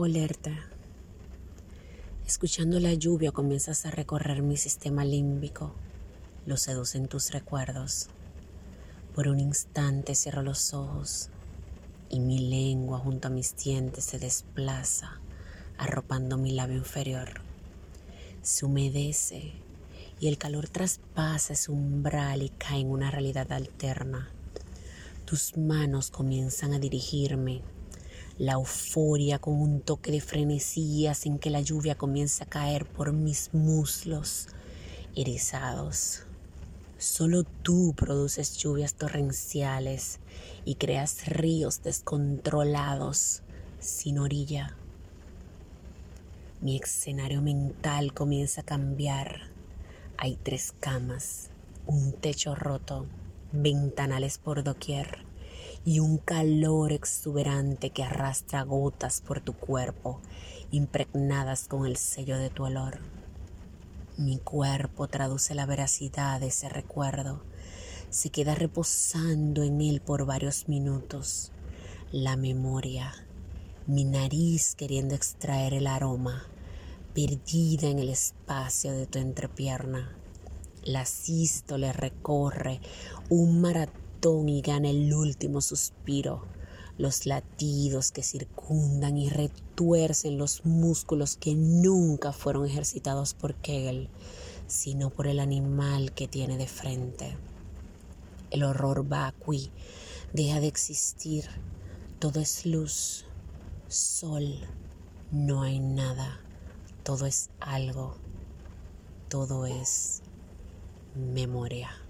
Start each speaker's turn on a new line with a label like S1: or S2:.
S1: olerte. Escuchando la lluvia comienzas a recorrer mi sistema límbico. Lo seducen tus recuerdos. Por un instante cierro los ojos y mi lengua junto a mis dientes se desplaza, arropando mi labio inferior. Se humedece y el calor traspasa ese umbral y cae en una realidad alterna. Tus manos comienzan a dirigirme la euforia con un toque de frenesí hacen que la lluvia comience a caer por mis muslos erizados. Solo tú produces lluvias torrenciales y creas ríos descontrolados sin orilla. Mi escenario mental comienza a cambiar. Hay tres camas, un techo roto, ventanales por doquier y un calor exuberante que arrastra gotas por tu cuerpo, impregnadas con el sello de tu olor. Mi cuerpo traduce la veracidad de ese recuerdo, se queda reposando en él por varios minutos. La memoria, mi nariz queriendo extraer el aroma, perdida en el espacio de tu entrepierna. La sístole recorre un maratón y gana el último suspiro, los latidos que circundan y retuercen los músculos que nunca fueron ejercitados por Kegel, sino por el animal que tiene de frente. El horror vacui deja de existir, todo es luz, sol, no hay nada, todo es algo, todo es memoria.